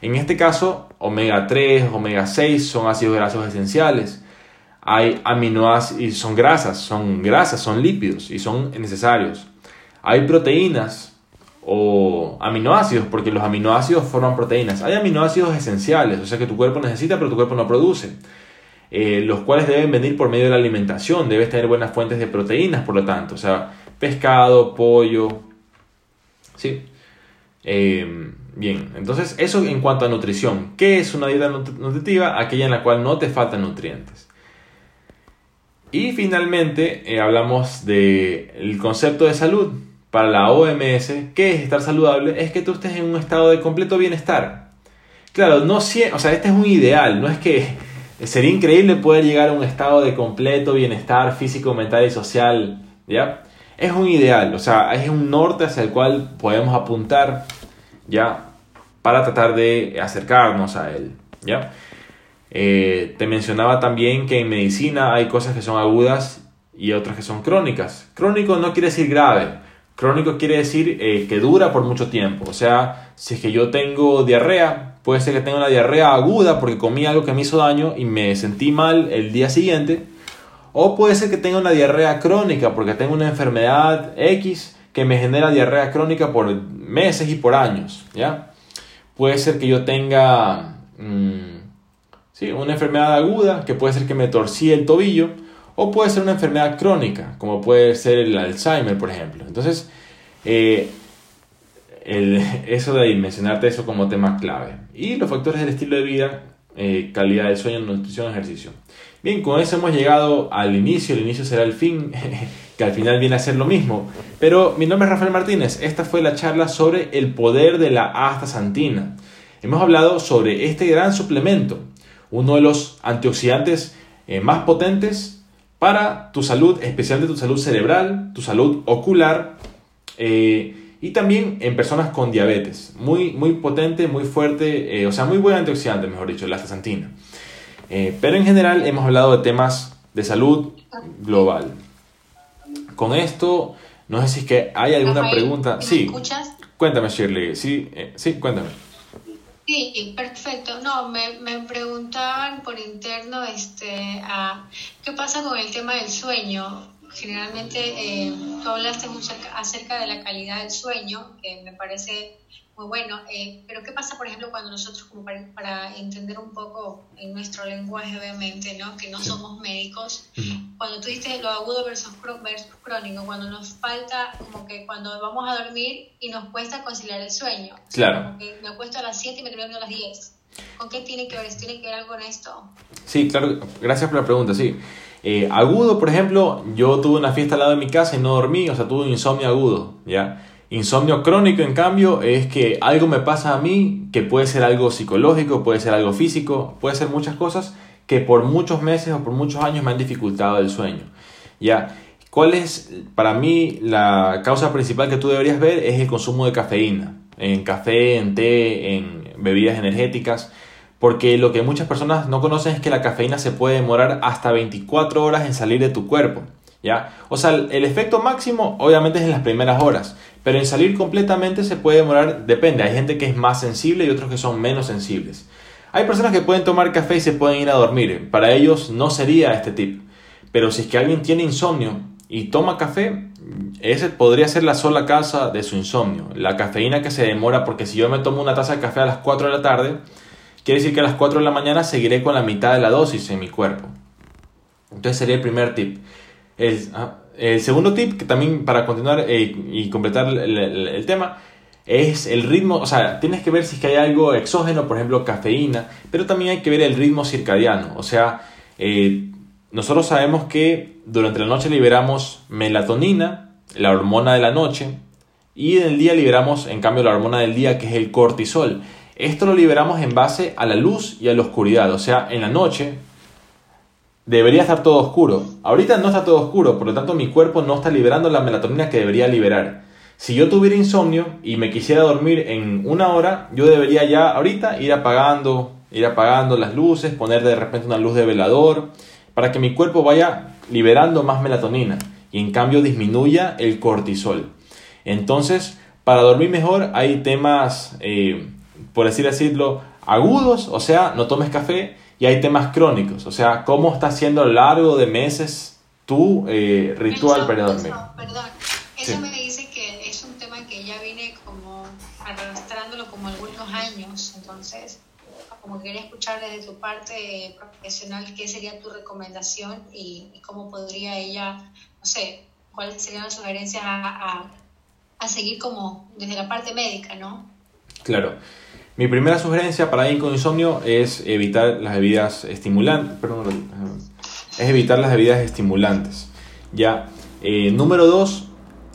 En este caso, omega 3, omega 6 son ácidos grasos esenciales. Hay aminoácidos, son grasas, son grasas, son lípidos y son necesarios. Hay proteínas, o aminoácidos, porque los aminoácidos forman proteínas. Hay aminoácidos esenciales, o sea que tu cuerpo necesita, pero tu cuerpo no produce, eh, los cuales deben venir por medio de la alimentación, debes tener buenas fuentes de proteínas, por lo tanto, o sea, pescado, pollo, ¿sí? Eh, bien, entonces eso en cuanto a nutrición. ¿Qué es una dieta nutritiva? Aquella en la cual no te faltan nutrientes. Y finalmente eh, hablamos del concepto de salud para la OMS, ¿qué es estar saludable? Es que tú estés en un estado de completo bienestar. Claro, no o sea, este es un ideal, no es que sería increíble poder llegar a un estado de completo bienestar físico, mental y social, ¿ya? Es un ideal, o sea, es un norte hacia el cual podemos apuntar, ¿ya? Para tratar de acercarnos a él, ¿ya? Eh, te mencionaba también que en medicina hay cosas que son agudas y otras que son crónicas. Crónico no quiere decir grave, Crónico quiere decir eh, que dura por mucho tiempo. O sea, si es que yo tengo diarrea, puede ser que tenga una diarrea aguda porque comí algo que me hizo daño y me sentí mal el día siguiente. O puede ser que tenga una diarrea crónica porque tengo una enfermedad X que me genera diarrea crónica por meses y por años. ¿ya? Puede ser que yo tenga mm, sí, una enfermedad aguda que puede ser que me torcí el tobillo o puede ser una enfermedad crónica, como puede ser el Alzheimer, por ejemplo. Entonces, eh, eso de mencionarte eso como tema clave. Y los factores del estilo de vida, eh, calidad del sueño, nutrición, ejercicio. Bien, con eso hemos llegado al inicio, el inicio será el fin, (laughs) que al final viene a ser lo mismo. Pero mi nombre es Rafael Martínez, esta fue la charla sobre el poder de la astaxantina. Hemos hablado sobre este gran suplemento, uno de los antioxidantes eh, más potentes para tu salud, especialmente tu salud cerebral, tu salud ocular eh, y también en personas con diabetes. Muy, muy potente, muy fuerte, o sea, muy buen antioxidante, mejor dicho, la astaxantina. Eh, pero en general hemos hablado de temas de salud global. Con esto, no sé si es que hay alguna pregunta. ¿me sí. escuchas? Cuéntame, Shirley. Sí, eh, sí, cuéntame. Sí, perfecto. No, me, me preguntaban por interno este, a, qué pasa con el tema del sueño. Generalmente eh, tú hablaste mucho acerca de la calidad del sueño, que me parece muy bueno. Eh, pero ¿qué pasa, por ejemplo, cuando nosotros, como para, entender un poco en nuestro lenguaje, obviamente, ¿no? que no somos médicos, cuando tú dices lo agudo versus, versus crónico, cuando nos falta, como que cuando vamos a dormir y nos cuesta conciliar el sueño. Claro. Como que me acuesto a las 7 y me duermo a las 10. ¿Con qué tiene que ver? ¿Tiene que ver algo con esto? Sí, claro. Gracias por la pregunta, sí. Eh, agudo, por ejemplo, yo tuve una fiesta al lado de mi casa y no dormí, o sea, tuve un insomnio agudo, ¿ya? Insomnio crónico, en cambio, es que algo me pasa a mí, que puede ser algo psicológico, puede ser algo físico, puede ser muchas cosas que por muchos meses o por muchos años me han dificultado el sueño. ¿Ya? ¿Cuál es, para mí, la causa principal que tú deberías ver? Es el consumo de cafeína, en café, en té, en bebidas energéticas, porque lo que muchas personas no conocen es que la cafeína se puede demorar hasta 24 horas en salir de tu cuerpo. ¿Ya? O sea, el efecto máximo obviamente es en las primeras horas, pero en salir completamente se puede demorar, depende, hay gente que es más sensible y otros que son menos sensibles. Hay personas que pueden tomar café y se pueden ir a dormir, para ellos no sería este tip. Pero si es que alguien tiene insomnio y toma café, ese podría ser la sola causa de su insomnio. La cafeína que se demora, porque si yo me tomo una taza de café a las 4 de la tarde, quiere decir que a las 4 de la mañana seguiré con la mitad de la dosis en mi cuerpo. Entonces sería el primer tip. El, ah, segundo tip, que también para continuar eh, y completar el, tema, es el ritmo, o sea, tienes que ver si es que hay algo exógeno, por ejemplo, cafeína, pero también hay que ver el ritmo circadiano, o sea, eh, nosotros sabemos que durante la noche liberamos melatonina, la hormona de la noche, y en el día liberamos, en cambio, la hormona del día, que es el cortisol. Esto lo liberamos en base a la luz y a la oscuridad, o sea, en la noche debería estar todo oscuro. Ahorita no está todo oscuro, por lo tanto mi cuerpo no está liberando la melatonina que debería liberar. Si yo tuviera insomnio y me quisiera dormir en una hora, yo debería ya ahorita ir apagando, ir apagando las luces, poner de repente una luz de velador, para que mi cuerpo vaya liberando más melatonina y en cambio disminuya el cortisol. Entonces, para dormir mejor hay temas, eh, por así decirlo, agudos, o sea, no tomes café, y hay temas crónicos, o sea, cómo está siendo a lo largo de meses tu eh, ritual para dormir. perdón, eso me dice que es un tema que ya viene como arrastrándolo como algunos años, entonces como quería escuchar desde tu parte profesional qué sería tu recomendación y, cómo podría ella, no sé, cuáles serían las sugerencias a, a seguir como desde la parte médica, ¿no? Claro. Mi primera sugerencia para alguien con insomnio es evitar las bebidas estimulantes. es evitar las bebidas estimulantes. Ya. Eh, número dos,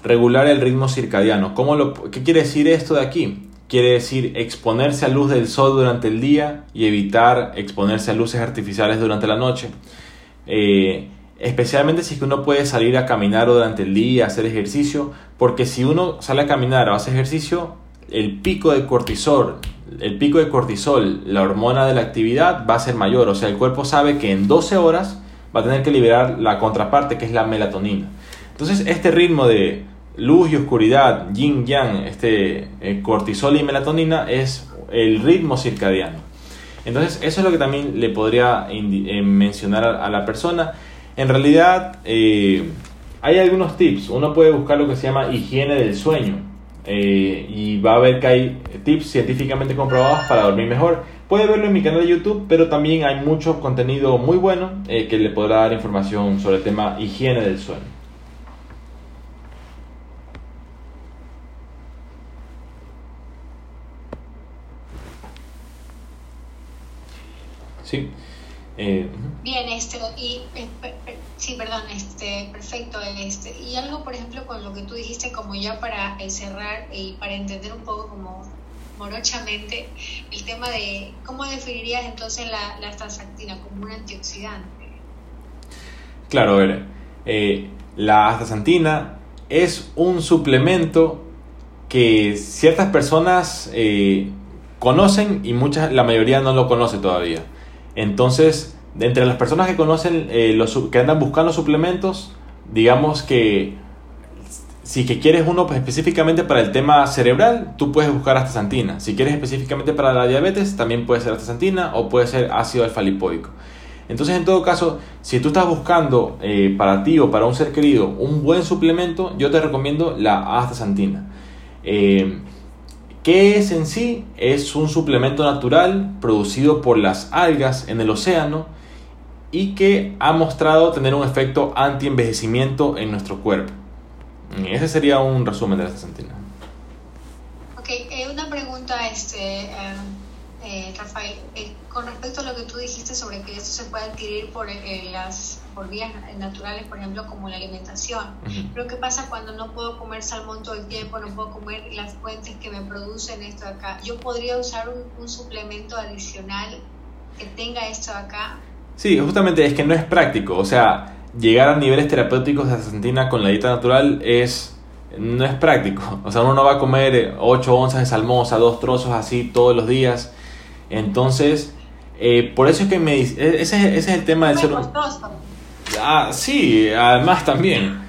regular el ritmo circadiano. ¿Cómo lo, ¿Qué quiere decir esto de aquí? Quiere decir exponerse a luz del sol durante el día y evitar exponerse a luces artificiales durante la noche. Eh, especialmente si uno puede salir a caminar durante el día, hacer ejercicio, porque si uno sale a caminar o hace ejercicio, el pico de cortisol el pico de cortisol, la hormona de la actividad, va a ser mayor. O sea, el cuerpo sabe que en 12 horas va a tener que liberar la contraparte, que es la melatonina. Entonces, este ritmo de luz y oscuridad, yin yang, este eh, cortisol y melatonina es el ritmo circadiano. Entonces, eso es lo que también le podría eh, mencionar a, la persona. En realidad, eh, hay algunos tips. Uno puede buscar lo que se llama higiene del sueño eh, y va a ver que hay tips científicamente comprobados para dormir mejor. Puede verlo en mi canal de YouTube, pero también hay mucho contenido muy bueno eh, que le podrá dar información sobre el tema higiene del sueño. ¿sí? Eh, Bien, este, y, sí, perdón, este, perfecto. Este, y algo, por ejemplo, con lo que tú dijiste, como ya para cerrar y para entender un poco como morochamente el tema de cómo definirías entonces la, la astaxantina como un antioxidante. Claro, a ver, eh, la astaxantina es un suplemento que ciertas personas eh, conocen y muchas, la mayoría no lo conoce todavía. Entonces, entre las personas que conocen, eh, los, que andan buscando suplementos, digamos que si que quieres uno pues, específicamente para el tema cerebral, tú puedes buscar astaxantina. Si quieres específicamente para la diabetes, también puede ser astaxantina o puede ser ácido alfa-lipoico. Entonces, en todo caso, si tú estás buscando eh, para ti o para un ser querido un buen suplemento, yo te recomiendo la astaxantina. Eh, ¿Qué es en sí? Es un suplemento natural producido por las algas en el océano y que ha mostrado tener un efecto anti-envejecimiento en nuestro cuerpo. Ese sería un resumen de la astaxantina. Ok, eh, una pregunta, este, eh, Rafael, eh, con respecto a lo que tú dijiste sobre que esto se puede adquirir por eh, las por vías naturales, por ejemplo, como la alimentación. Pero ¿qué pasa cuando no puedo comer salmón todo el tiempo, no puedo comer las fuentes que me producen esto acá? Yo podría usar un, suplemento adicional que tenga esto acá. Sí, justamente es que no es práctico, o sea, llegar a niveles terapéuticos de astaxantina con la dieta natural es no es práctico. (laughs) O sea, uno no va a comer 8 onzas de salmón, o sea, dos trozos así todos los días. Entonces, eh, por eso es que me, ese, ese es el tema del ser humano. Ah, sí, además también.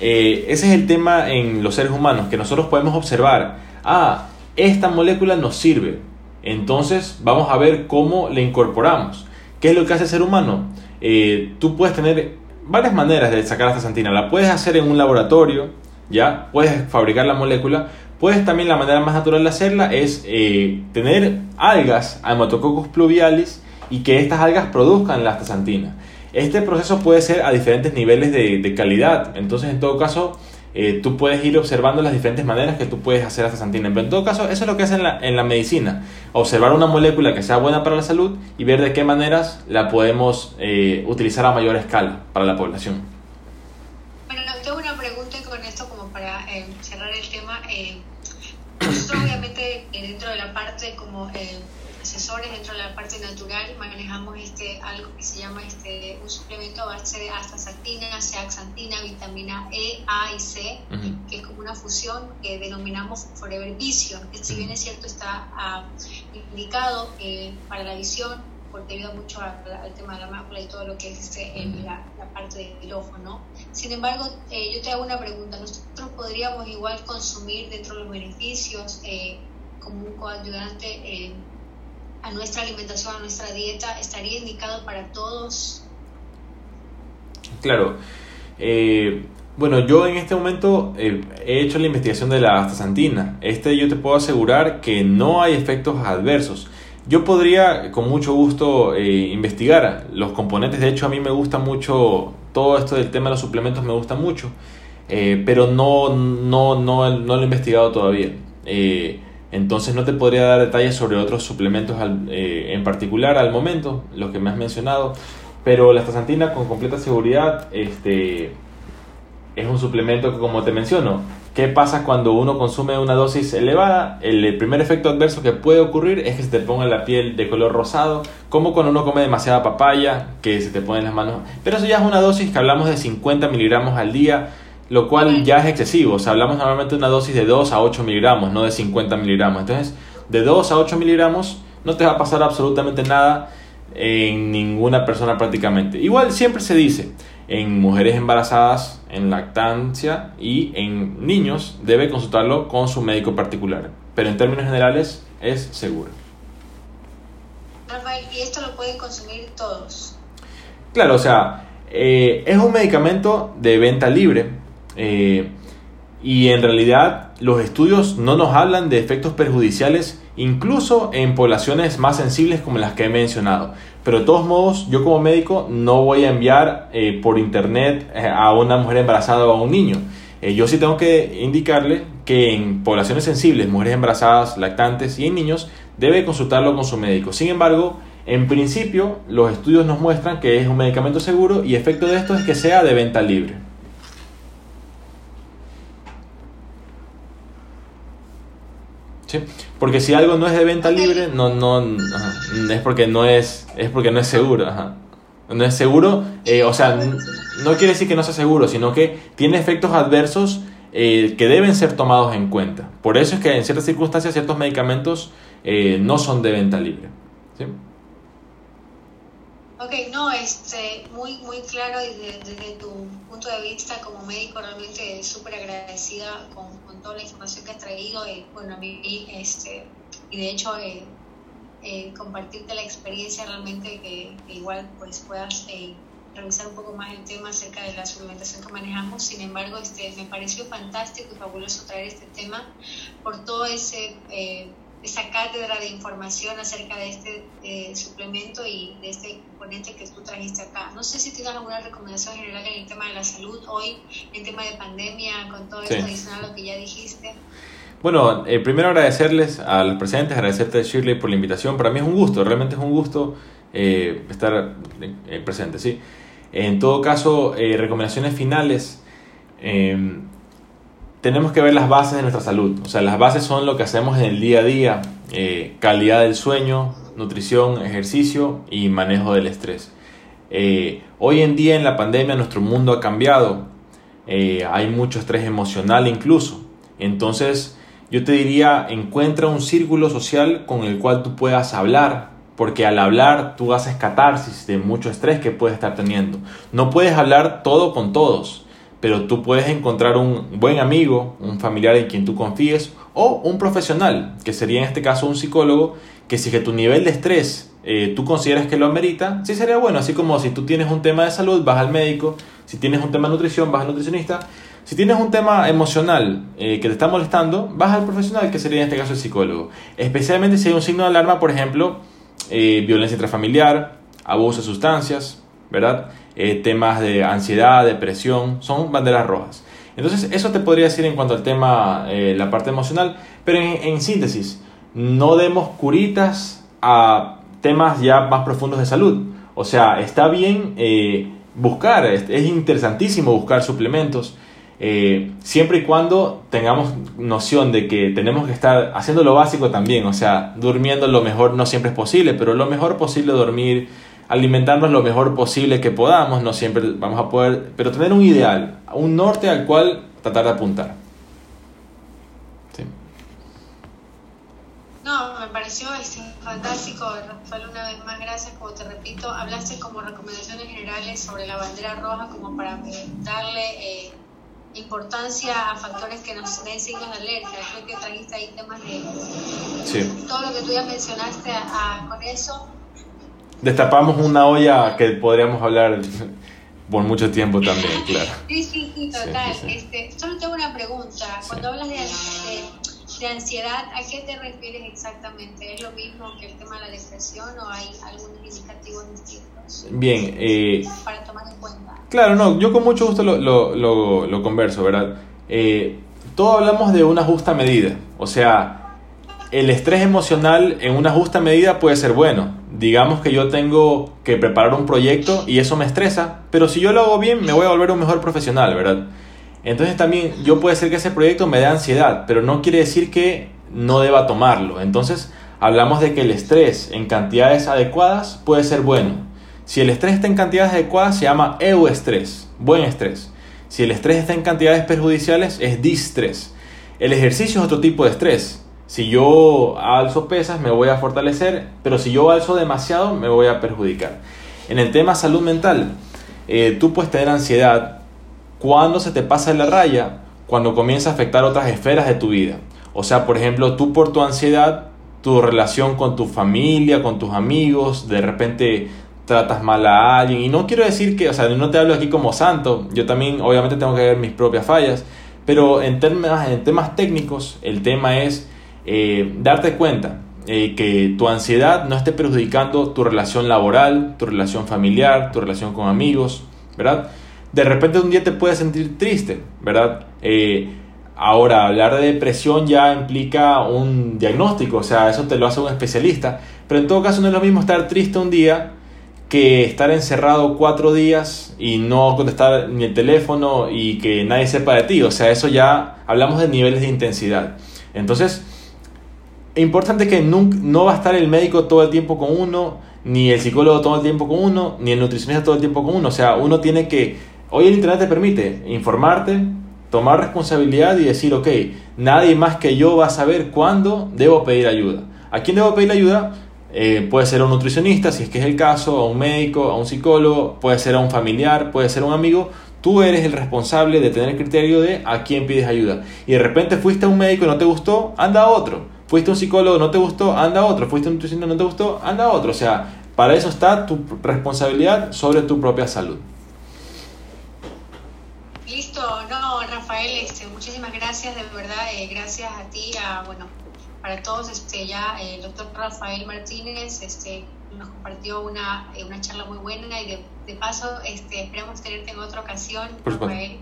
Eh, ese es el tema en los seres humanos, que nosotros podemos observar, ah, esta molécula nos sirve, entonces vamos a ver cómo le incorporamos. ¿Qué es lo que hace el ser humano? Eh, tú puedes tener varias maneras de sacar esta santina. La puedes hacer en un laboratorio, ¿ya? Puedes fabricar la molécula, pues también la manera más natural de hacerla es eh, tener algas, Haematococcus pluvialis, y que estas algas produzcan la astaxantina. Este proceso puede ser a diferentes niveles de, calidad, entonces en todo caso eh, tú puedes ir observando las diferentes maneras que tú puedes hacer astaxantina. Pero en todo caso eso es lo que hace en la, en la medicina, observar una molécula que sea buena para la salud y ver de qué maneras la podemos eh, utilizar a mayor escala para la población. Bueno, tengo una pregunta con esto como para cerrar el tema. Nosotros obviamente eh, dentro de la parte como eh, dentro de la parte natural, manejamos este algo que se llama este un suplemento a base de astaxantina, zeaxantina, vitamina E, A y C, que es como una fusión que denominamos Forever Vision, que si bien es cierto está ah, indicado eh, para la visión, porque ayuda mucho al tema de la mácula y todo lo que es este, en la, parte del ojo, ¿no? Sin embargo, eh, yo te hago una pregunta. ¿Nosotros podríamos igual consumir dentro de los beneficios eh, como un coayudante eh, a nuestra alimentación, a nuestra dieta? ¿Estaría indicado para todos? Claro. bueno, yo en este momento he hecho la investigación de la astaxantina. Este yo te puedo asegurar que no hay efectos adversos. Yo podría con mucho gusto eh, investigar los componentes. De hecho, a mí me gusta mucho todo esto del tema de los suplementos, me gusta mucho. Eh, pero no, no, no, no, lo he investigado todavía. Eh, entonces no te podría dar detalles sobre otros suplementos en particular al momento, los que me has mencionado. Pero la astaxantina con completa seguridad este, es un suplemento que como te menciono, ¿Qué pasa cuando uno consume una dosis elevada? El primer efecto adverso que puede ocurrir es que se te ponga la piel de color rosado, como cuando uno come demasiada papaya, que se te ponen las manos. Pero eso ya es una dosis que hablamos de 50 miligramos al día, lo cual ya es excesivo. O sea, hablamos normalmente de una dosis de 2 a 8 miligramos, no de 50 miligramos. Entonces, de 2 a 8 miligramos no te va a pasar absolutamente nada en ninguna persona prácticamente. Igual siempre se dice, en mujeres embarazadas, en lactancia y en niños, debe consultarlo con su médico particular. Pero en términos generales es seguro. Rafael, ¿y esto lo pueden consumir todos? Claro, o sea, eh, es un medicamento de venta libre eh, y en realidad los estudios no nos hablan de efectos perjudiciales incluso en poblaciones más sensibles como las que he mencionado. Pero de todos modos, yo como médico no voy a enviar eh, por internet eh, a una mujer embarazada o a un niño. Yo sí tengo que indicarle que en poblaciones sensibles, mujeres embarazadas, lactantes y en niños, debe consultarlo con su médico. Sin embargo, En principio, los estudios nos muestran que es un medicamento seguro y efecto de esto es que sea de venta libre. ¿Sí? Porque si algo no es de venta libre, no, no, es porque no es, es porque no es seguro. No es seguro, eh, o sea, no quiere decir que no sea seguro, sino que tiene efectos adversos eh, que deben ser tomados en cuenta. Por eso es que en ciertas circunstancias ciertos medicamentos eh, no son de venta libre. ¿sí? Ok, no, este, muy, muy claro y desde, tu punto de vista como médico realmente súper agradecida con, con, toda la información que has traído. y bueno, a mí, este, y de hecho, eh, eh, compartirte la experiencia realmente que, igual pues puedas eh, revisar un poco más el tema acerca de la suplementación que manejamos. Sin embargo, este, me pareció fantástico y fabuloso traer este tema por todo ese esa cátedra de información acerca de este eh, suplemento y de este componente que tú trajiste acá. No sé si tienes alguna recomendación general en el tema de la salud hoy, en tema de pandemia, con todo esto adicional a lo que ya dijiste. Bueno, eh, primero agradecerles a los presentes, agradecerte Shirley por la invitación. Para mí es un gusto, realmente es un gusto eh, estar presente, ¿sí? En todo caso, recomendaciones finales tenemos que ver las bases de nuestra salud. O sea, las bases son lo que hacemos en el día a día, eh, calidad del sueño, nutrición, ejercicio y manejo del estrés. Eh, hoy en día en la pandemia nuestro mundo ha cambiado, eh, hay mucho estrés emocional incluso. Entonces yo te diría, encuentra un círculo social con el cual tú puedas hablar, porque al hablar tú haces catarsis de mucho estrés que puedes estar teniendo. No puedes hablar todo con todos pero tú puedes encontrar un buen amigo, un familiar en quien tú confíes o un profesional, que sería en este caso un psicólogo, que si que tu nivel de estrés eh, tú consideras que lo amerita, sí sería bueno, así como si tú tienes un tema de salud, vas al médico, si tienes un tema de nutrición, vas al nutricionista, si tienes un tema emocional eh, que te está molestando, vas al profesional, que sería en este caso el psicólogo. Especialmente si hay un signo de alarma, por ejemplo, eh, violencia intrafamiliar, abuso de sustancias, ¿verdad? Temas de ansiedad, depresión, son banderas rojas. Entonces, eso te podría decir en cuanto al tema, la parte emocional, pero en, síntesis, no demos curitas a temas ya más profundos de salud. O sea, está bien eh, buscar, es, interesantísimo buscar suplementos, siempre y cuando tengamos noción de que tenemos que estar haciendo lo básico también, o sea, durmiendo lo mejor no siempre es posible, pero lo mejor posible dormir alimentarnos lo mejor posible que podamos, no siempre vamos a poder, pero tener un ideal, un norte al cual tratar de apuntar. Sí. No, me pareció este, fantástico, Rafael, una vez más, gracias, como te repito, hablaste como recomendaciones generales sobre la bandera roja como para darle eh, importancia a factores que nos den signos de alerta. Creo que trajiste ahí temas de sí. todo lo que tú ya mencionaste con eso destapamos una olla que podríamos hablar por mucho tiempo también, claro. Sí, sí, sí, total. Este, solo tengo una pregunta. Cuando hablas de, de, ansiedad, ¿a qué te refieres exactamente? ¿Es lo mismo que el tema de la depresión o hay algunos indicativos distintos? Bien. Eh, para tomar en cuenta. Claro, no, yo con mucho gusto lo, lo, lo, lo converso, ¿verdad? Eh, todo hablamos de una justa medida. O sea, el estrés emocional en una justa medida puede ser bueno digamos que yo tengo que preparar un proyecto y eso me estresa, pero si yo lo hago bien me voy a volver un mejor profesional, ¿verdad? Entonces también yo puede ser que ese proyecto me dé ansiedad, pero no quiere decir que no deba tomarlo. Entonces hablamos de que el estrés en cantidades adecuadas puede ser bueno. Si el estrés está en cantidades adecuadas se llama euestrés, buen estrés. Si el estrés está en cantidades perjudiciales es distrés. El ejercicio es otro tipo de estrés. Si yo alzo pesas me voy a fortalecer, pero si yo alzo demasiado me voy a perjudicar. En el tema salud mental, eh, tú puedes tener ansiedad cuando se te pasa la raya, cuando comienza a afectar otras esferas de tu vida. O sea, por ejemplo, tú por tu ansiedad, tu relación con tu familia, con tus amigos, de repente tratas mal a alguien. Y no quiero decir que, o sea, no te hablo aquí como santo, yo también obviamente tengo que ver mis propias fallas, pero en temas, en temas técnicos el tema es eh, darte cuenta eh, que tu ansiedad no esté perjudicando tu relación laboral, tu relación familiar, tu relación con amigos, ¿verdad? De repente un día te puedes sentir triste, ¿verdad? Eh, ahora, hablar de depresión ya implica un diagnóstico, o sea, eso te lo hace un especialista, Pero en todo caso no es lo mismo estar triste un día que estar encerrado cuatro días y no contestar ni el teléfono y que nadie sepa de ti. O sea, eso ya hablamos de niveles de intensidad. Entonces, importante que no va a estar el médico todo el tiempo con uno, ni el psicólogo todo el tiempo con uno, ni el nutricionista todo el tiempo con uno. O sea, uno tiene que, hoy el Internet te permite informarte, tomar responsabilidad y decir, ok, nadie más que yo va a saber cuándo debo pedir ayuda. ¿A quién debo pedir ayuda? Eh, puede ser a un nutricionista, si es que es el caso, a un médico, a un psicólogo, puede ser a un familiar, puede ser a un amigo. Tú eres el responsable de tener el criterio de a quién pides ayuda. Y de repente fuiste a un médico y no te gustó, anda a otro. Fuiste a un psicólogo, no te gustó, anda a otro. Fuiste a un nutricionista, no te gustó, anda a otro. O sea, para eso está tu responsabilidad sobre tu propia salud. Listo, no, Rafael, este, muchísimas gracias, de verdad, eh, gracias a ti, a, bueno, para todos, este, ya el doctor Rafael Martínez este, nos compartió una, eh, una charla muy buena y de, de paso este, esperamos tenerte en otra ocasión, Rafael.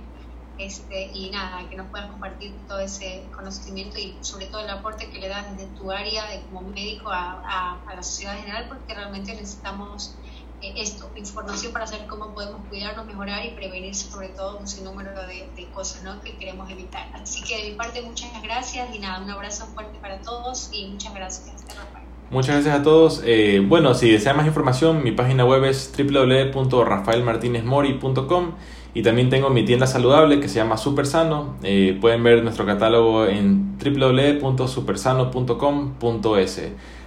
Este, y nada, que nos puedas compartir todo ese conocimiento y sobre todo el aporte que le das desde tu área de, como médico a, a, a la sociedad en general, porque realmente necesitamos eh, esto, información para saber cómo podemos cuidarnos, mejorar y prevenir sobre todo un sinnúmero de, de cosas ¿no? que queremos evitar. Así que de mi parte muchas gracias y nada, un abrazo fuerte para todos y muchas gracias. Muchas gracias a todos. Eh, bueno, si desean más información, mi página web es www.rafaelmartinezmori.com y también tengo mi tienda saludable que se llama Super Sano. Eh, pueden ver nuestro catálogo en www.supersano.com.es.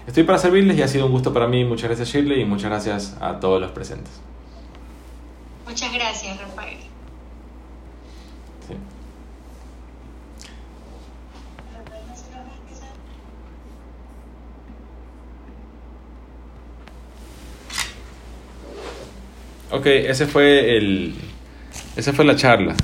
Estoy para servirles y ha sido un gusto para mí. Muchas gracias Shirley y muchas gracias a todos los presentes. Muchas gracias Rafael. Sí. Ok, ese fue el, esa fue la charla.